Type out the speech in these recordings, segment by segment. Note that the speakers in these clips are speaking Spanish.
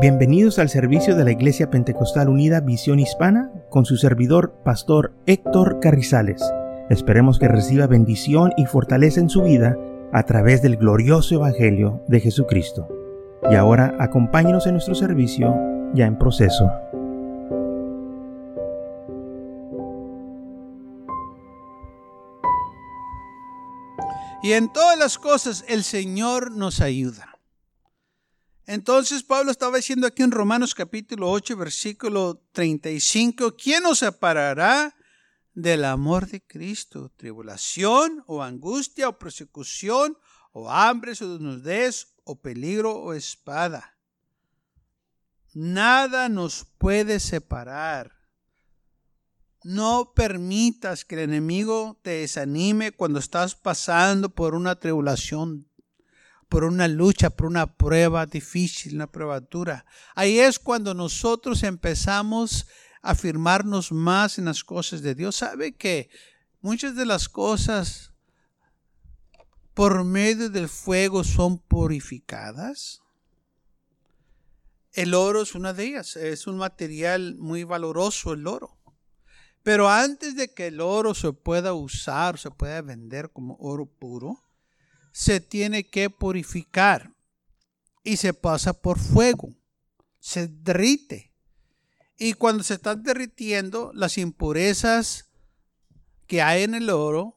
Bienvenidos al servicio de la Iglesia Pentecostal Unida Visión Hispana con su servidor, Pastor Héctor Carrizales. Esperemos que reciba bendición y fortaleza en su vida a través del glorioso Evangelio de Jesucristo. Y ahora acompáñenos en nuestro servicio ya en proceso. Y en todas las cosas el Señor nos ayuda. Entonces Pablo estaba diciendo aquí en Romanos capítulo 8, versículo 35, ¿quién nos separará del amor de Cristo? ¿Tribulación o angustia o persecución o hambre o desnudez o peligro o espada? Nada nos puede separar. No permitas que el enemigo te desanime cuando estás pasando por una tribulación por una lucha, por una prueba difícil, una prueba dura. Ahí es cuando nosotros empezamos a afirmarnos más en las cosas de Dios. ¿Sabe que muchas de las cosas por medio del fuego son purificadas? El oro es una de ellas, es un material muy valoroso el oro. Pero antes de que el oro se pueda usar, se pueda vender como oro puro, se tiene que purificar y se pasa por fuego, se derrite. Y cuando se están derritiendo, las impurezas que hay en el oro,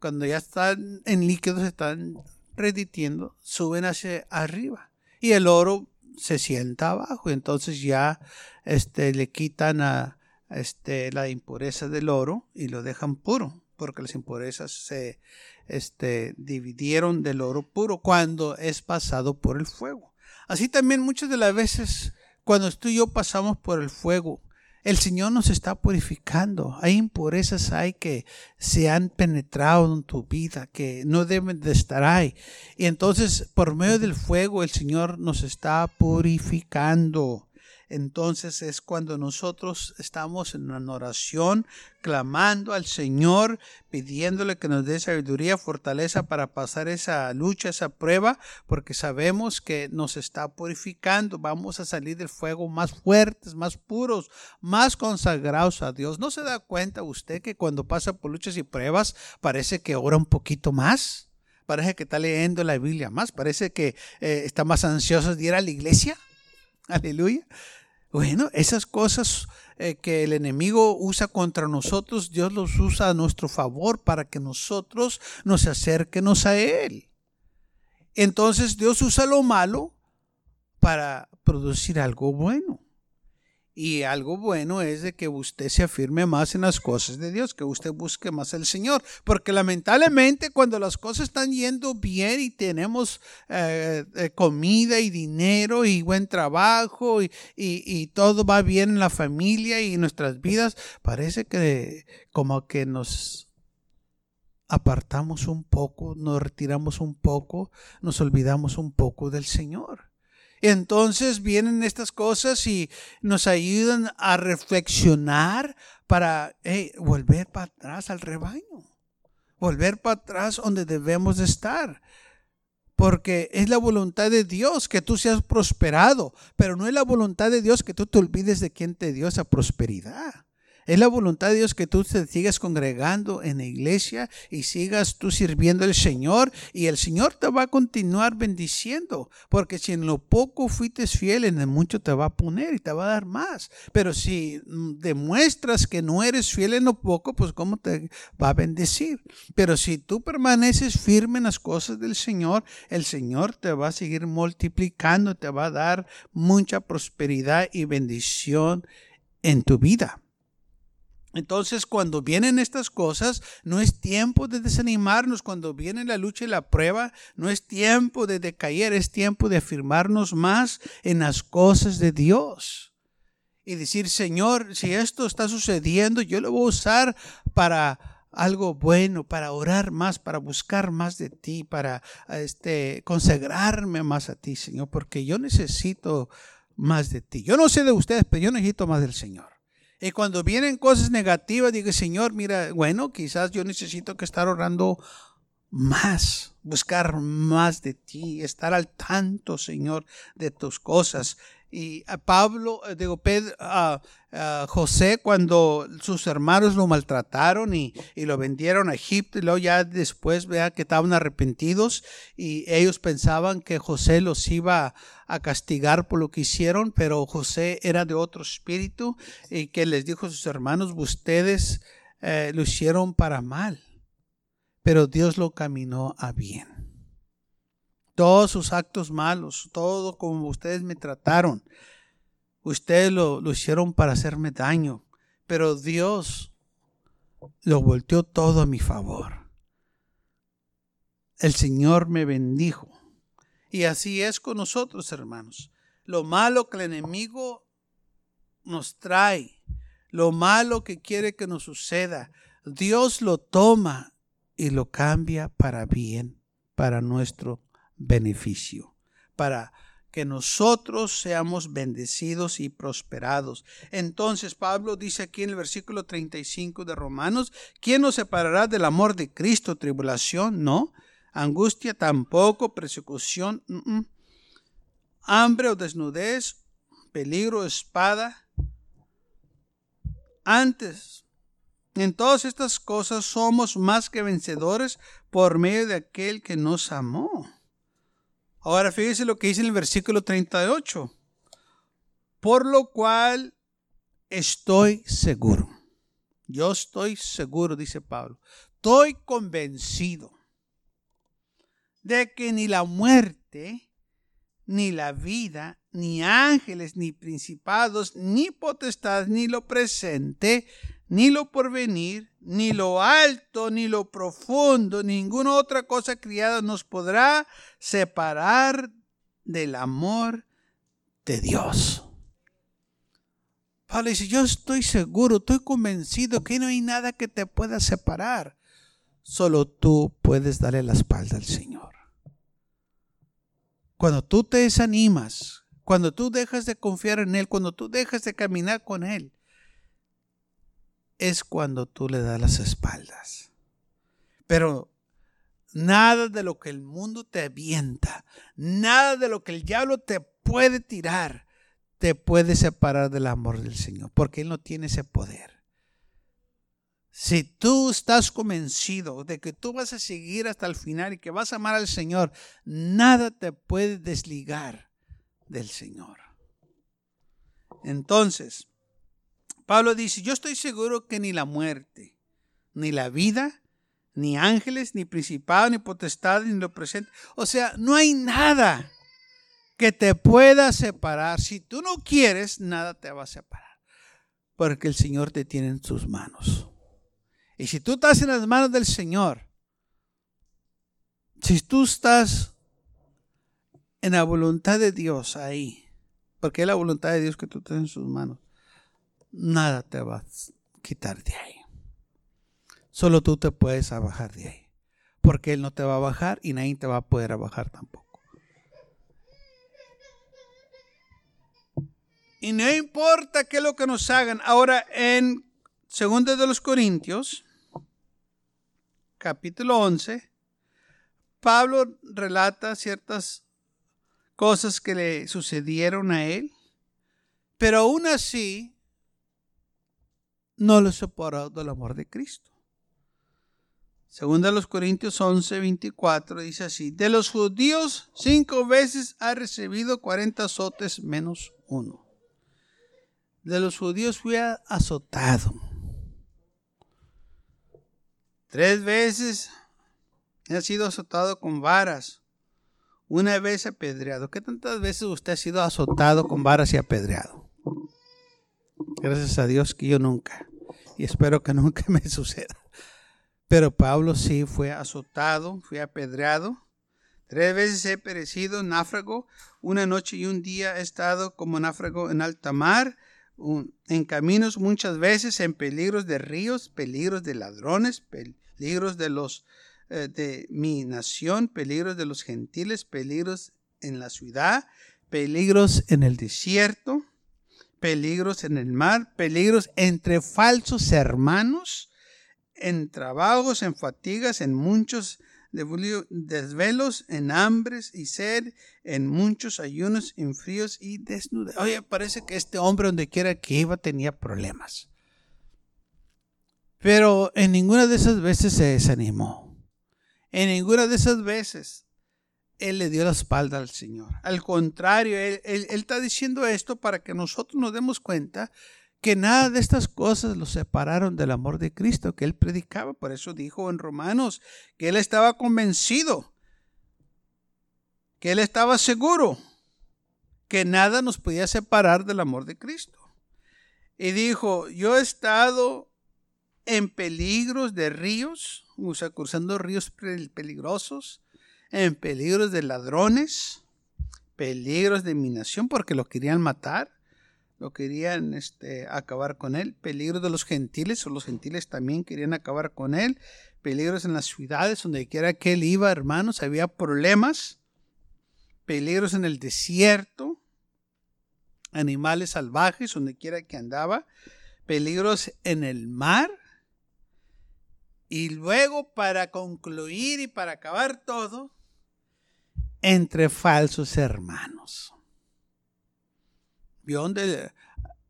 cuando ya están en líquido, se están derritiendo, suben hacia arriba. Y el oro se sienta abajo. Entonces ya este, le quitan a, este, la impureza del oro y lo dejan puro, porque las impurezas se, este, dividieron del oro puro cuando es pasado por el fuego. Así también muchas de las veces cuando tú y yo pasamos por el fuego, el Señor nos está purificando. Hay impurezas hay que se han penetrado en tu vida, que no deben de estar ahí. Y entonces, por medio del fuego, el Señor nos está purificando entonces es cuando nosotros estamos en una oración, clamando al Señor, pidiéndole que nos dé sabiduría, fortaleza para pasar esa lucha, esa prueba, porque sabemos que nos está purificando. Vamos a salir del fuego más fuertes, más puros, más consagrados a Dios. ¿No se da cuenta usted que cuando pasa por luchas y pruebas parece que ora un poquito más? Parece que está leyendo la Biblia más, parece que eh, está más ansioso de ir a la iglesia. Aleluya. Bueno, esas cosas eh, que el enemigo usa contra nosotros, Dios los usa a nuestro favor para que nosotros nos acerquemos a Él. Entonces Dios usa lo malo para producir algo bueno. Y algo bueno es de que usted se afirme más en las cosas de Dios, que usted busque más al Señor. Porque lamentablemente cuando las cosas están yendo bien y tenemos eh, eh, comida y dinero y buen trabajo y, todo va bien en la familia y nuestras vidas, parece que como que nos apartamos un poco, nos retiramos un poco, nos olvidamos un poco del Señor. Entonces vienen estas cosas y nos ayudan a reflexionar para volver para atrás al rebaño, volver para atrás donde debemos de estar. Porque es la voluntad de Dios que tú seas prosperado, pero no es la voluntad de Dios que tú te olvides de quien te dio esa prosperidad. Es la voluntad de Dios que tú te sigas congregando en la iglesia y sigas tú sirviendo al Señor y el Señor te va a continuar bendiciendo, porque si en lo poco fuiste fiel, en el mucho te va a poner y te va a dar más. Pero si mm, demuestras que no eres fiel en lo poco, pues cómo te va a bendecir. Pero si tú permaneces firme en las cosas del Señor, el Señor te va a seguir multiplicando, te va a dar mucha prosperidad y bendición en tu vida. Entonces, cuando vienen estas cosas, no es tiempo de desanimarnos. Cuando viene la lucha y la prueba, no es tiempo de decaer, es tiempo de afirmarnos más en las cosas de Dios. Y decir, Señor, si esto está sucediendo, yo lo voy a usar para algo bueno, para orar más, para buscar más de ti, para este, consagrarme más a ti, Señor, porque yo necesito más de ti. Yo no sé de ustedes, pero yo necesito más del Señor. Y cuando vienen cosas negativas, digo, Señor, mira, bueno, quizás yo necesito que estar orando más, buscar más de ti, estar al tanto, Señor, de tus cosas. Y a Pablo, eh, digo, Pedro, a, José, cuando sus hermanos lo maltrataron y, lo vendieron a Egipto, y luego ya después vea que estaban arrepentidos y ellos pensaban que José los iba a castigar por lo que hicieron, pero José era de otro espíritu y que les dijo a sus hermanos, ustedes eh, lo hicieron para mal, pero Dios lo caminó a bien todos sus actos malos, todo como ustedes me trataron. Ustedes lo, hicieron para hacerme daño, pero Dios lo volteó todo a mi favor. El Señor me bendijo. Y así es con nosotros, hermanos. Lo malo que el enemigo nos trae, lo malo que quiere que nos suceda, Dios lo toma y lo cambia para bien, para nuestro beneficio, para que nosotros seamos bendecidos y prosperados. Entonces Pablo dice aquí en el versículo 35 de Romanos, ¿quién nos separará del amor de Cristo? Tribulación, no. Angustia tampoco, persecución, hambre o desnudez, peligro, espada. Antes, en todas estas cosas somos más que vencedores por medio de aquel que nos amó. Ahora fíjese lo que dice en el versículo 38. Por lo cual estoy seguro. Yo estoy seguro, dice Pablo. Estoy convencido de que ni la muerte, ni la vida, ni ángeles, ni principados, ni potestad, ni lo presente, ni lo porvenir, ni lo alto, ni lo profundo, ninguna otra cosa criada nos podrá separar del amor de Dios. Pablo dice, yo estoy seguro, estoy convencido que no hay nada que te pueda separar. Solo tú puedes darle la espalda al Señor. Cuando tú te desanimas, cuando tú dejas de confiar en Él, cuando tú dejas de caminar con Él, es cuando tú le das las espaldas. Pero nada de lo que el mundo te avienta, nada de lo que el diablo te puede tirar, te puede separar del amor del Señor, porque Él no tiene ese poder. Si tú estás convencido de que tú vas a seguir hasta el final y que vas a amar al Señor, nada te puede desligar del Señor. Entonces, Pablo dice, yo estoy seguro que ni la muerte, ni la vida, ni ángeles, ni principado, ni potestad, ni lo presente. O sea, no hay nada que te pueda separar. Si tú no quieres, nada te va a separar. Porque el Señor te tiene en sus manos. Y si tú estás en las manos del Señor, si tú estás en la voluntad de Dios ahí, porque es la voluntad de Dios que tú tienes en sus manos, nada te va a quitar de ahí. Solo tú te puedes bajar de ahí. Porque Él no te va a bajar y nadie te va a poder bajar tampoco. Y no importa qué es lo que nos hagan. Ahora en 2 de los Corintios, capítulo 11, Pablo relata ciertas cosas que le sucedieron a él. Pero aún así, no lo separó del amor de Cristo. Segunda los Corintios 11, 24 dice así, de los judíos cinco veces ha recibido 40 azotes menos uno. De los judíos fui azotado. Tres veces he sido azotado con varas. Una vez apedreado. ¿Qué tantas veces usted ha sido azotado con varas y apedreado? Gracias a Dios que yo nunca. Y espero que nunca me suceda. Pero Pablo sí fue azotado, fue apedreado. Tres veces he perecido náufrago. Una noche y un día he estado como náufrago en alta mar, en caminos muchas veces, en peligros de ríos, peligros de ladrones, peligros de los eh, de mi nación, peligros de los gentiles, peligros en la ciudad, peligros en el desierto peligros en el mar, peligros entre falsos hermanos, en trabajos, en fatigas, en muchos desvelos, en hambres y sed, en muchos ayunos, en fríos y desnudos. Oye, parece que este hombre donde quiera que iba tenía problemas. Pero en ninguna de esas veces se desanimó. En ninguna de esas veces él le dio la espalda al Señor. Al contrario, él, está diciendo esto para que nosotros nos demos cuenta que nada de estas cosas lo separaron del amor de Cristo que él predicaba. Por eso dijo en Romanos que él estaba convencido, que él estaba seguro que nada nos podía separar del amor de Cristo. Y dijo, yo he estado en peligros de ríos, o sea, cruzando ríos peligrosos, en peligros de ladrones, peligros de minación porque lo querían matar lo querían este, acabar con él, peligros de los gentiles, o los gentiles también querían acabar con él, peligros en las ciudades, donde quiera que él iba, hermanos, había problemas, peligros en el desierto, animales salvajes, donde quiera que andaba, peligros en el mar, y luego para concluir y para acabar todo, entre falsos hermanos. ¿Vio dónde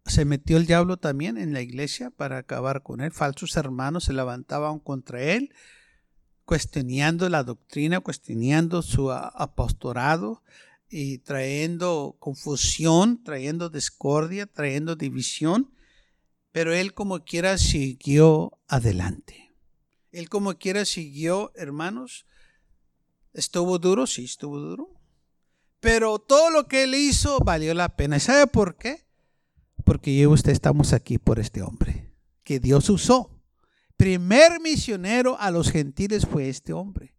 se metió el diablo también en la iglesia para acabar con él? Falsos hermanos se levantaban contra él, cuestionando la doctrina, cuestionando su apostolado y trayendo confusión, trayendo discordia, trayendo división. Pero él como quiera siguió adelante. Él como quiera siguió, hermanos. ¿Estuvo duro? Sí, estuvo duro. Pero todo lo que él hizo valió la pena. ¿Y sabe por qué? Porque yo y usted estamos aquí por este hombre que Dios usó. Primer misionero a los gentiles fue este hombre,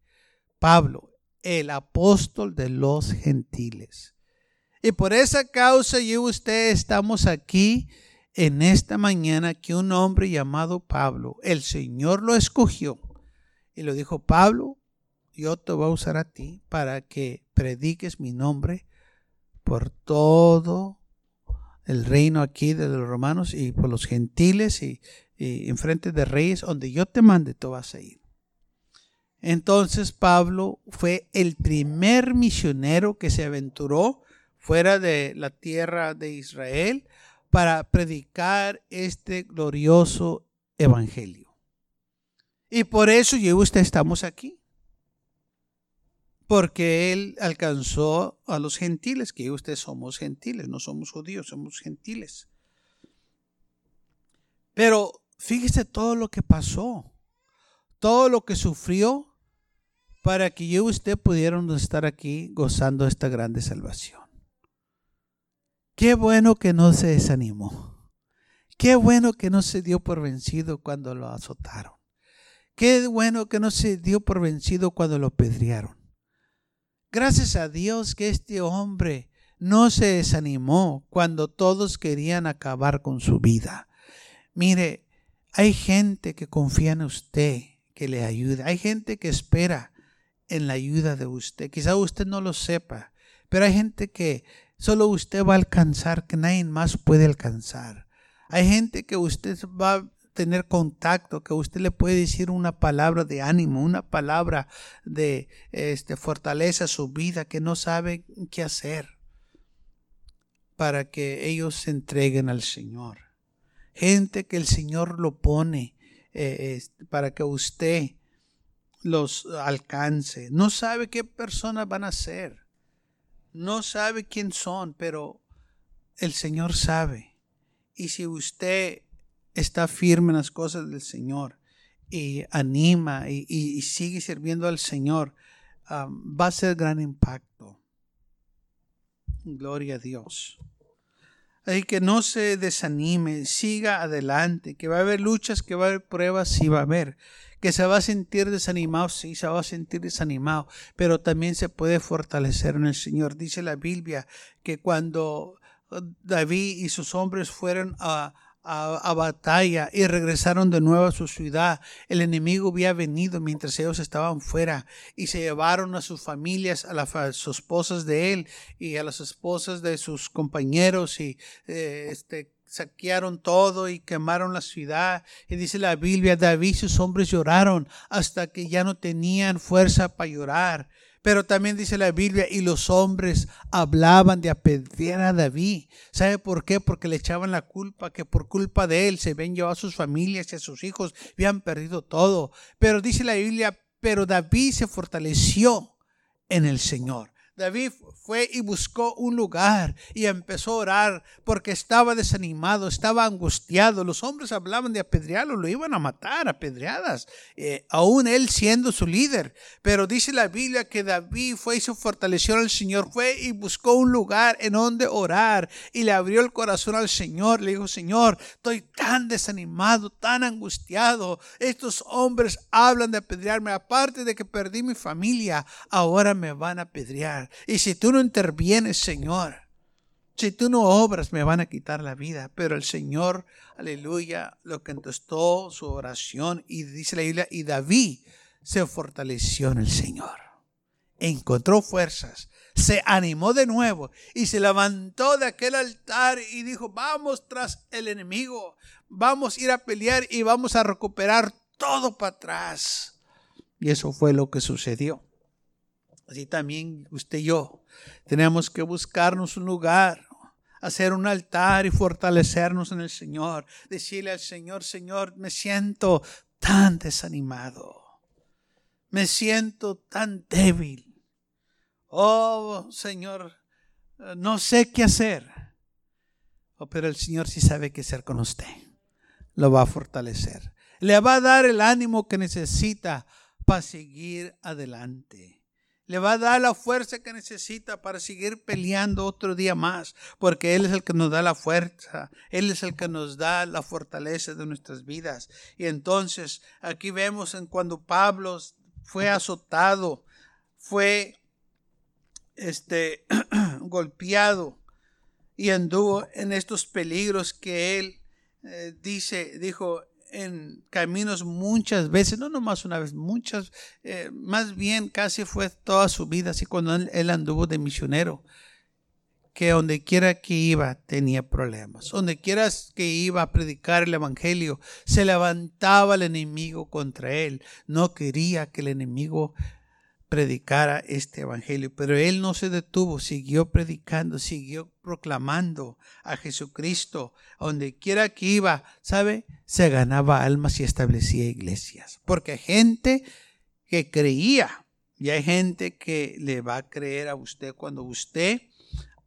Pablo, el apóstol de los gentiles. Y por esa causa yo y usted estamos aquí en esta mañana que un hombre llamado Pablo, el Señor lo escogió y lo dijo, Pablo, yo te voy a usar a ti para que prediques mi nombre por todo el reino aquí de los romanos y por los gentiles y, en frente de reyes, donde yo te mande, tú vas a ir. Entonces Pablo fue el primer misionero que se aventuró fuera de la tierra de Israel para predicar este glorioso evangelio. Y por eso yo y usted estamos aquí porque él alcanzó a los gentiles, que ustedes somos gentiles, no somos judíos, somos gentiles. Pero fíjese todo lo que pasó, todo lo que sufrió para que yo y usted pudieran estar aquí gozando esta grande salvación. Qué bueno que no se desanimó. Qué bueno que no se dio por vencido cuando lo azotaron. Qué bueno que no se dio por vencido cuando lo pedrearon. Gracias a Dios que este hombre no se desanimó cuando todos querían acabar con su vida. Mire, hay gente que confía en usted, que le ayuda. Hay gente que espera en la ayuda de usted. Quizá usted no lo sepa, pero hay gente que solo usted va a alcanzar, que nadie más puede alcanzar. Hay gente que usted va tener contacto, que usted le puede decir una palabra de ánimo, una palabra de este, fortaleza a su vida, que no sabe qué hacer para que ellos se entreguen al Señor. Gente que el Señor lo pone eh, para que usted los alcance. No sabe qué personas van a ser. No sabe quién son, pero el Señor sabe. Y si usted está firme en las cosas del Señor y anima y, sigue sirviendo al Señor, va a ser gran impacto. Gloria a Dios. Así que no se desanime, siga adelante, que va a haber luchas, que va a haber pruebas, sí va a haber, que se va a sentir desanimado, sí se va a sentir desanimado, pero también se puede fortalecer en el Señor. Dice la Biblia que cuando David y sus hombres fueron a, a, batalla y regresaron de nuevo a su ciudad. El enemigo había venido mientras ellos estaban fuera y se llevaron a sus familias, a, las esposas de él y a las esposas de sus compañeros y eh, este, saquearon todo y quemaron la ciudad. Y dice la Biblia, David y sus hombres lloraron hasta que ya no tenían fuerza para llorar. Pero también dice la Biblia, y los hombres hablaban de apedrear a David. ¿Sabe por qué? Porque le echaban la culpa, que por culpa de él se habían llevado a sus familias y a sus hijos, habían perdido todo. Pero dice la Biblia, pero David se fortaleció en el Señor. David fue y buscó un lugar y empezó a orar porque estaba desanimado, estaba angustiado. Los hombres hablaban de apedrearlo, lo iban a matar, apedreadas, eh, aún él siendo su líder. Pero dice la Biblia que David fue y se fortaleció al Señor, fue y buscó un lugar en donde orar y le abrió el corazón al Señor. Le dijo, Señor, estoy tan desanimado, tan angustiado. Estos hombres hablan de apedrearme, aparte de que perdí mi familia, ahora me van a apedrear. Y si tú no intervienes, Señor, si tú no obras, me van a quitar la vida. Pero el Señor, aleluya, lo contestó su oración y dice la Biblia, y David se fortaleció en el Señor. Encontró fuerzas, se animó de nuevo y se levantó de aquel altar y dijo, vamos tras el enemigo, vamos a ir a pelear y vamos a recuperar todo para atrás. Y eso fue lo que sucedió. Así también usted y yo tenemos que buscarnos un lugar, hacer un altar y fortalecernos en el Señor. Decirle al Señor, Señor, me siento tan desanimado. Me siento tan débil. Oh, Señor, no sé qué hacer. Oh, pero el Señor sí sabe qué hacer con usted. Lo va a fortalecer. Le va a dar el ánimo que necesita para seguir adelante le va a dar la fuerza que necesita para seguir peleando otro día más, porque Él es el que nos da la fuerza, Él es el que nos da la fortaleza de nuestras vidas. Y entonces aquí vemos en cuando Pablo fue azotado, fue este golpeado y anduvo en estos peligros que él eh, dice, dijo, en caminos muchas veces, no nomás una vez, muchas, eh, más bien casi fue toda su vida, así cuando él, anduvo de misionero, que donde quiera que iba tenía problemas, donde quiera que iba a predicar el Evangelio, se levantaba el enemigo contra él, no quería que el enemigo predicara este evangelio, pero él no se detuvo, siguió predicando, siguió proclamando a Jesucristo, donde quiera que iba, ¿sabe? Se ganaba almas y establecía iglesias, porque hay gente que creía y hay gente que le va a creer a usted cuando usted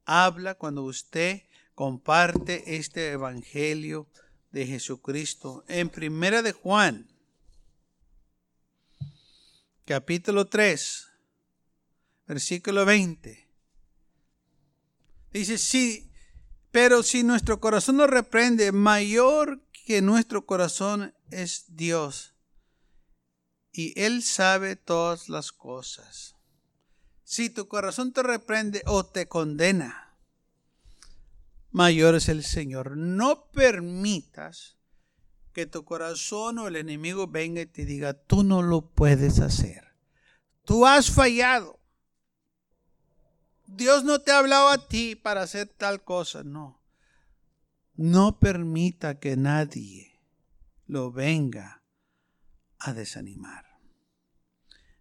habla, cuando usted comparte este evangelio de Jesucristo. En primera de Juan capítulo 3, versículo 20. Dice, sí, pero si nuestro corazón nos reprende, mayor que nuestro corazón es Dios. Y Él sabe todas las cosas. Si tu corazón te reprende o te condena, mayor es el Señor. No permitas que tu corazón o el enemigo venga y te diga, tú no lo puedes hacer. Tú has fallado. Dios no te ha hablado a ti para hacer tal cosa. No. No permita que nadie lo venga a desanimar.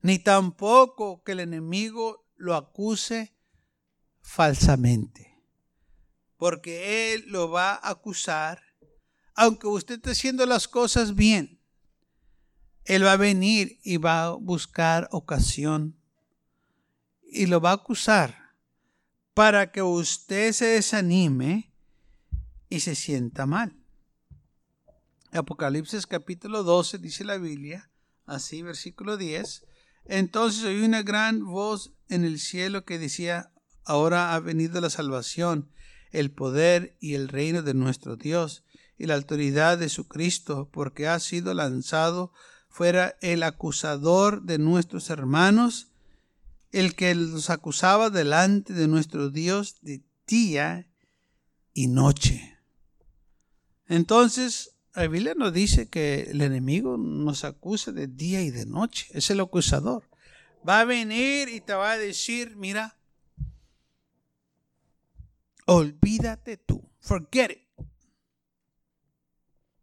Ni tampoco que el enemigo lo acuse falsamente. Porque él lo va a acusar aunque usted esté haciendo las cosas bien, Él va a venir y va a buscar ocasión y lo va a acusar para que usted se desanime y se sienta mal. Apocalipsis capítulo 12 dice la Biblia, así versículo 10, entonces oí una gran voz en el cielo que decía, ahora ha venido la salvación, el poder y el reino de nuestro Dios y la autoridad de su Cristo, porque ha sido lanzado fuera el acusador de nuestros hermanos, el que los acusaba delante de nuestro Dios de día y noche. Entonces, la Biblia nos dice que el enemigo nos acuse de día y de noche, es el acusador. Va a venir y te va a decir, mira, olvídate tú, forget it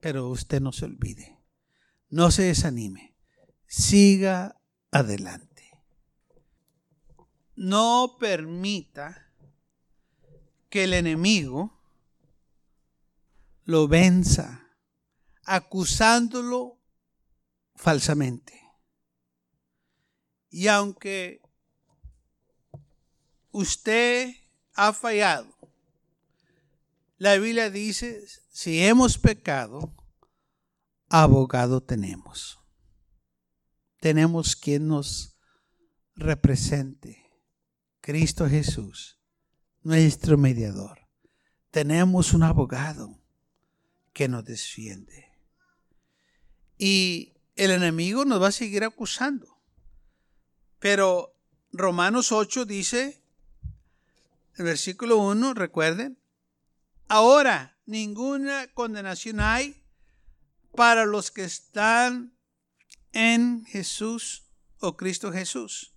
Pero usted no se olvide, no se desanime, siga adelante. No permita que el enemigo lo venza acusándolo falsamente. Y aunque usted ha fallado, la Biblia dice, si hemos pecado, abogado tenemos. Tenemos quien nos represente, Cristo Jesús, nuestro mediador. Tenemos un abogado que nos defiende. Y el enemigo nos va a seguir acusando. Pero Romanos 8 dice, el versículo 1, recuerden, ahora ninguna condenación hay para los que están en Jesús o Cristo Jesús.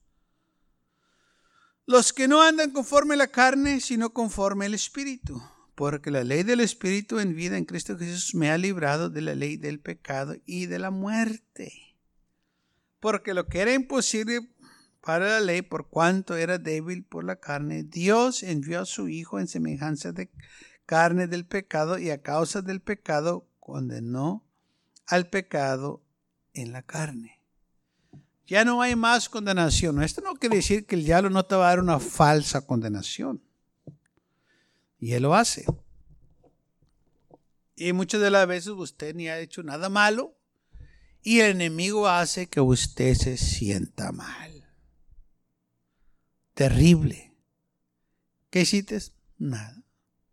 Los que no andan conforme la carne, sino conforme al Espíritu porque la ley del Espíritu en vida en Cristo Jesús me ha librado de la ley del pecado y de la muerte. Porque lo que era imposible para la ley, por cuanto era débil por la carne, Dios envió a su Hijo en semejanza de carne del pecado y a causa del pecado condenó al pecado en la carne. Ya no hay más condenación. Esto no quiere decir que el diablo no te va a dar una falsa condenación. Y Él lo hace. Y muchas de las veces usted ni ha hecho nada malo y el enemigo hace que usted se sienta mal. Terrible. ¿Qué hiciste? Nada.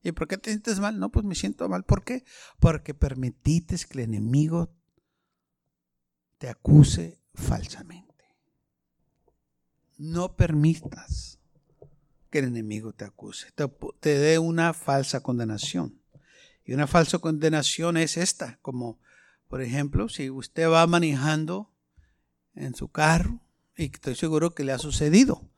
¿Y por qué te sientes mal? No, pues me siento mal. ¿Por qué? Porque permitiste que el enemigo te acuse falsamente. No permitas que el enemigo te acuse, te, dé una falsa condenación. Y una falsa condenación es esta, como por ejemplo, si usted va manejando en su carro, y estoy seguro que le ha sucedido,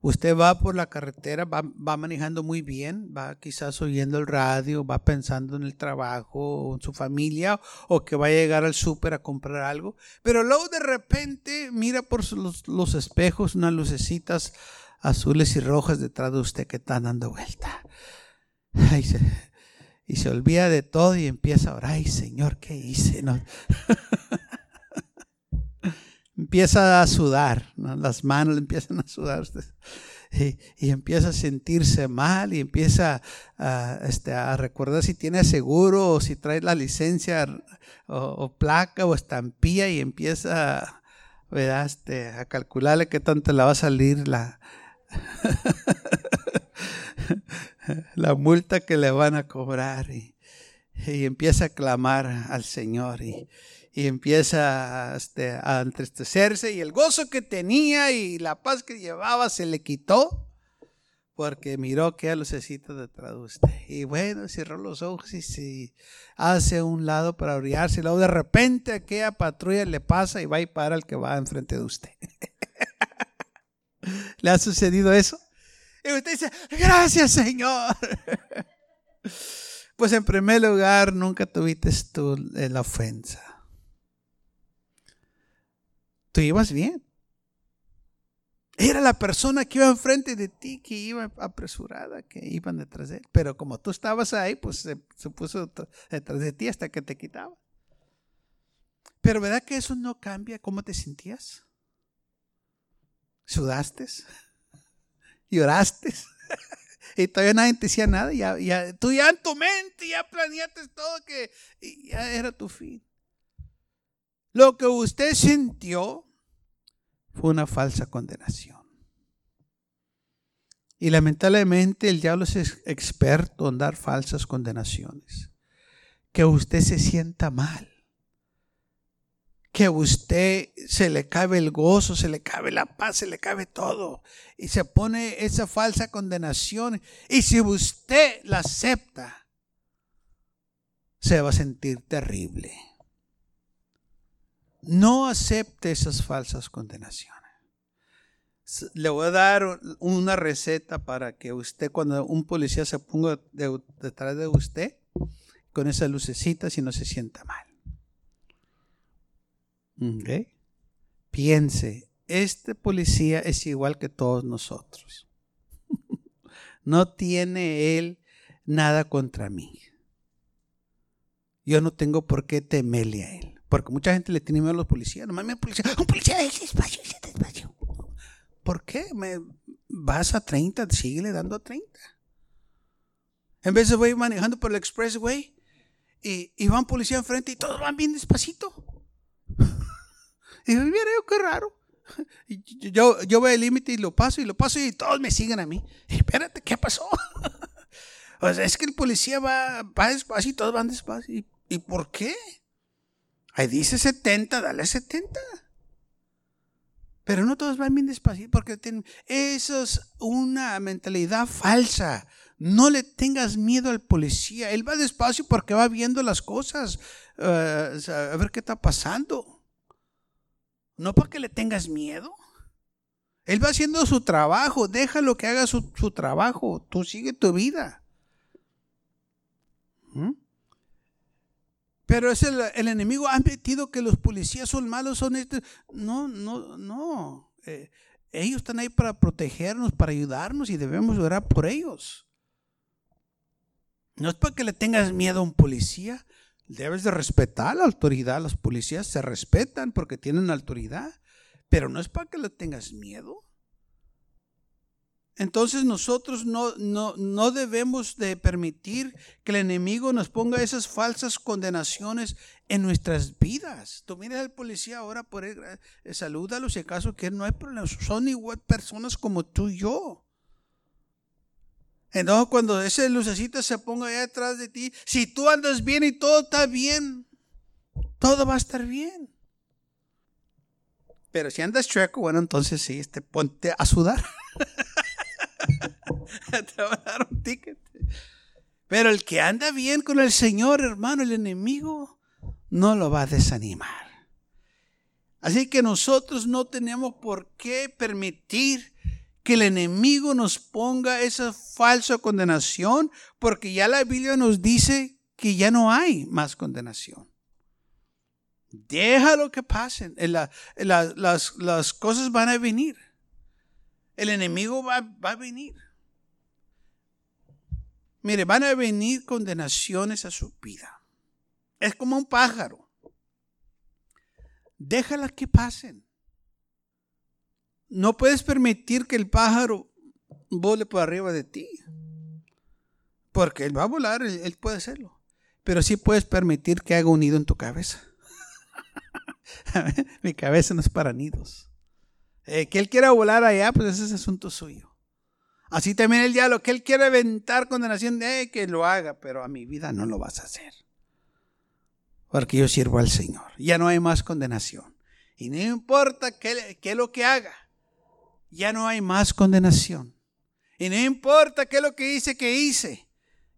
usted va por la carretera, va, va, manejando muy bien, va quizás oyendo el radio, va pensando en el trabajo en su familia o que va a llegar al súper a comprar algo, pero luego de repente mira por los, los espejos unas lucecitas azules y rojas detrás de usted que están dando vuelta. y se olvida de todo y empieza a orar, ay Señor, ¿qué hice? empieza a sudar, las manos empiezan a sudar. Y, y, empieza a sentirse mal y empieza a, este, a recordar si tiene seguro o si trae la licencia o, placa o estampilla y empieza. Este, a calcularle qué tanto le va a salir la, la multa que le van a cobrar y, empieza a clamar al Señor y, empieza este, a entristecerse y el gozo que tenía y la paz que llevaba se le quitó porque miró que lucecita detrás de usted. Y bueno, cerró los ojos y se hace un lado para orillarse. Y luego de repente aquella patrulla le pasa y va y para el que va enfrente de usted. ¿Le ha sucedido eso? Y usted dice, gracias Señor. Pues en primer lugar, nunca tuviste tú la ofensa. Tú ibas bien. Era la persona que iba enfrente de ti, que iba apresurada, que iban detrás de él. Pero como tú estabas ahí, pues se, se puso detrás de ti hasta que te quitaba. Pero ¿verdad que eso no cambia cómo te sentías? sudaste, lloraste, y todavía nadie te decía nada, ya, ya, tú ya en tu mente ya planeaste todo que ya era tu fin. Lo que usted sintió fue una falsa condenación. Y lamentablemente el diablo es experto en dar falsas condenaciones. Que usted se sienta mal que a usted se le cabe el gozo, se le cabe la paz, se le cabe todo. Y se pone esa falsa condenación. Y si usted la acepta, se va a sentir terrible. No acepte esas falsas condenaciones. Le voy a dar una receta para que usted, cuando un policía se ponga detrás de usted, con esas lucecitas y no se sienta mal. Piense, este policía es igual que todos nosotros. no tiene él nada contra mí. Yo no tengo por qué temerle a él. Porque mucha gente le tiene miedo a los policías. No mames, policía. Un policía, despacio, despacio. ¿Por qué? Me vas a 30, síguele dando a 30. En vez de voy manejando por el expressway y, y van policía enfrente y todos van bien despacito. y yo, mira, qué raro. Yo, yo voy al límite y lo paso y lo paso y todos me siguen a mí. espérate, ¿qué pasó? o sea, es que el policía va, va despacio y todos van despacio. ¿Y, por qué? Ahí dice 70, dale 70. Pero no todos van bien despacio porque tienen, eso es una mentalidad falsa. No le tengas miedo al policía. Él va despacio porque va viendo las cosas, eh, a ver qué está pasando. No para que le tengas miedo. Él va haciendo su trabajo. Déjalo que haga su, trabajo. Tú sigue tu vida. ¿Mm? Pero es el, enemigo ha metido que los policías son malos, son estos. No, no, no. Eh, ellos están ahí para protegernos, para ayudarnos y debemos orar por ellos. No es para que le tengas miedo a un policía. Debes de respetar la autoridad. Los policías se respetan porque tienen autoridad. Pero no es para que le tengas miedo. Entonces nosotros no, no, no, debemos de permitir que el enemigo nos ponga esas falsas condenaciones en nuestras vidas. Tú miras al policía ahora por él, eh, salúdalo si acaso que no hay problema. Son igual personas como tú y yo. Entonces cuando ese lucecito se ponga ahí detrás de ti, si tú andas bien y todo está bien, todo va a estar bien. Pero si andas chueco, bueno, entonces sí, este, ponte a sudar. A dar un ticket. Pero el que anda bien con el Señor, hermano, el enemigo, no lo va a desanimar. Así que nosotros no tenemos por qué permitir que el enemigo nos ponga esa falsa condenación, porque ya la Biblia nos dice que ya no hay más condenación. Déjalo que pasen. las, cosas van a venir. El enemigo va, va a venir. Mire, van a venir condenaciones a su vida. Es como un pájaro. Déjalas que pasen. No puedes permitir que el pájaro vole por arriba de ti. Porque él va a volar, él, puede hacerlo. Pero sí puedes permitir que haga un nido en tu cabeza. Mi cabeza no es para nidos. Eh, que él quiera volar allá, pues ese es asunto suyo. Así también el diablo, que él quiere aventar condenación, de que lo haga, pero a mi vida no lo vas a hacer. Porque yo sirvo al Señor. Ya no hay más condenación. Y no importa qué, qué es lo que haga ya no hay más condenación. Y no importa qué es lo que hice que hice,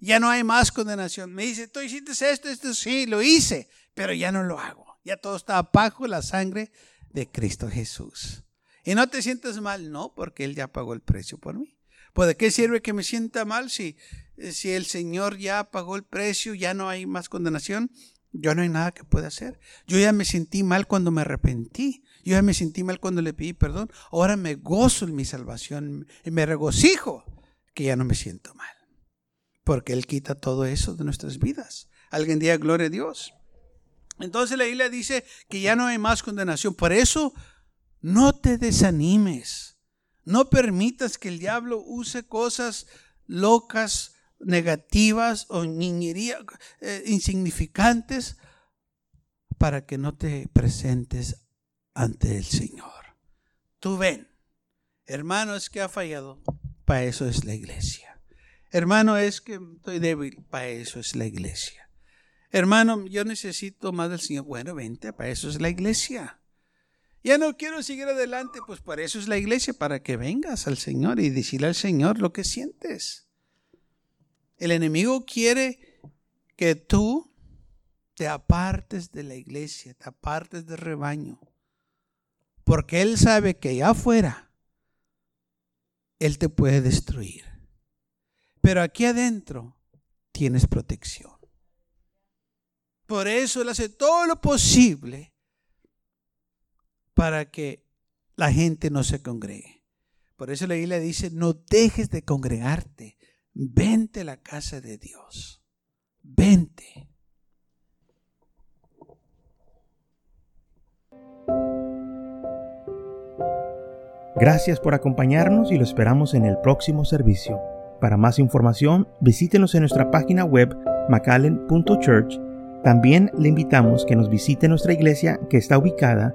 ya no hay más condenación. Me dice, tú hiciste esto, esto sí, lo hice, pero ya no lo hago. Ya todo está bajo la sangre de Cristo Jesús. Y no te sientes mal, no, porque Él ya pagó el precio por mí. ¿Pues de qué sirve que me sienta mal si, si el Señor ya pagó el precio, ya no hay más condenación? Yo no hay nada que pueda hacer. Yo ya me sentí mal cuando me arrepentí. Yo ya me sentí mal cuando le pedí perdón. Ahora me gozo en mi salvación y me regocijo que ya no me siento mal. Porque Él quita todo eso de nuestras vidas. Alguien diga gloria a Dios. Entonces la Biblia dice que ya no hay más condenación. Por eso no te desanimes. No permitas que el diablo use cosas locas, negativas o niñería, eh, insignificantes para que no te presentes ante el Señor. Tú ven, hermano, es que ha fallado, para eso es la iglesia. Hermano, es que estoy débil, para eso es la iglesia. Hermano, yo necesito más del Señor. Bueno, vente, para eso es la iglesia. Ya no quiero seguir adelante, pues para eso es la iglesia, para que vengas al Señor y decirle al Señor lo que sientes. El enemigo quiere que tú te apartes de la iglesia, te apartes del rebaño. Porque Él sabe que allá afuera Él te puede destruir. Pero aquí adentro tienes protección. Por eso Él hace todo lo posible para que la gente no se congregue. Por eso la Biblia dice, no dejes de congregarte, vente a la casa de Dios, vente. Gracias por acompañarnos y lo esperamos en el próximo servicio. Para más información, visítenos en nuestra página web macallen.church. También le invitamos que nos visite nuestra iglesia que está ubicada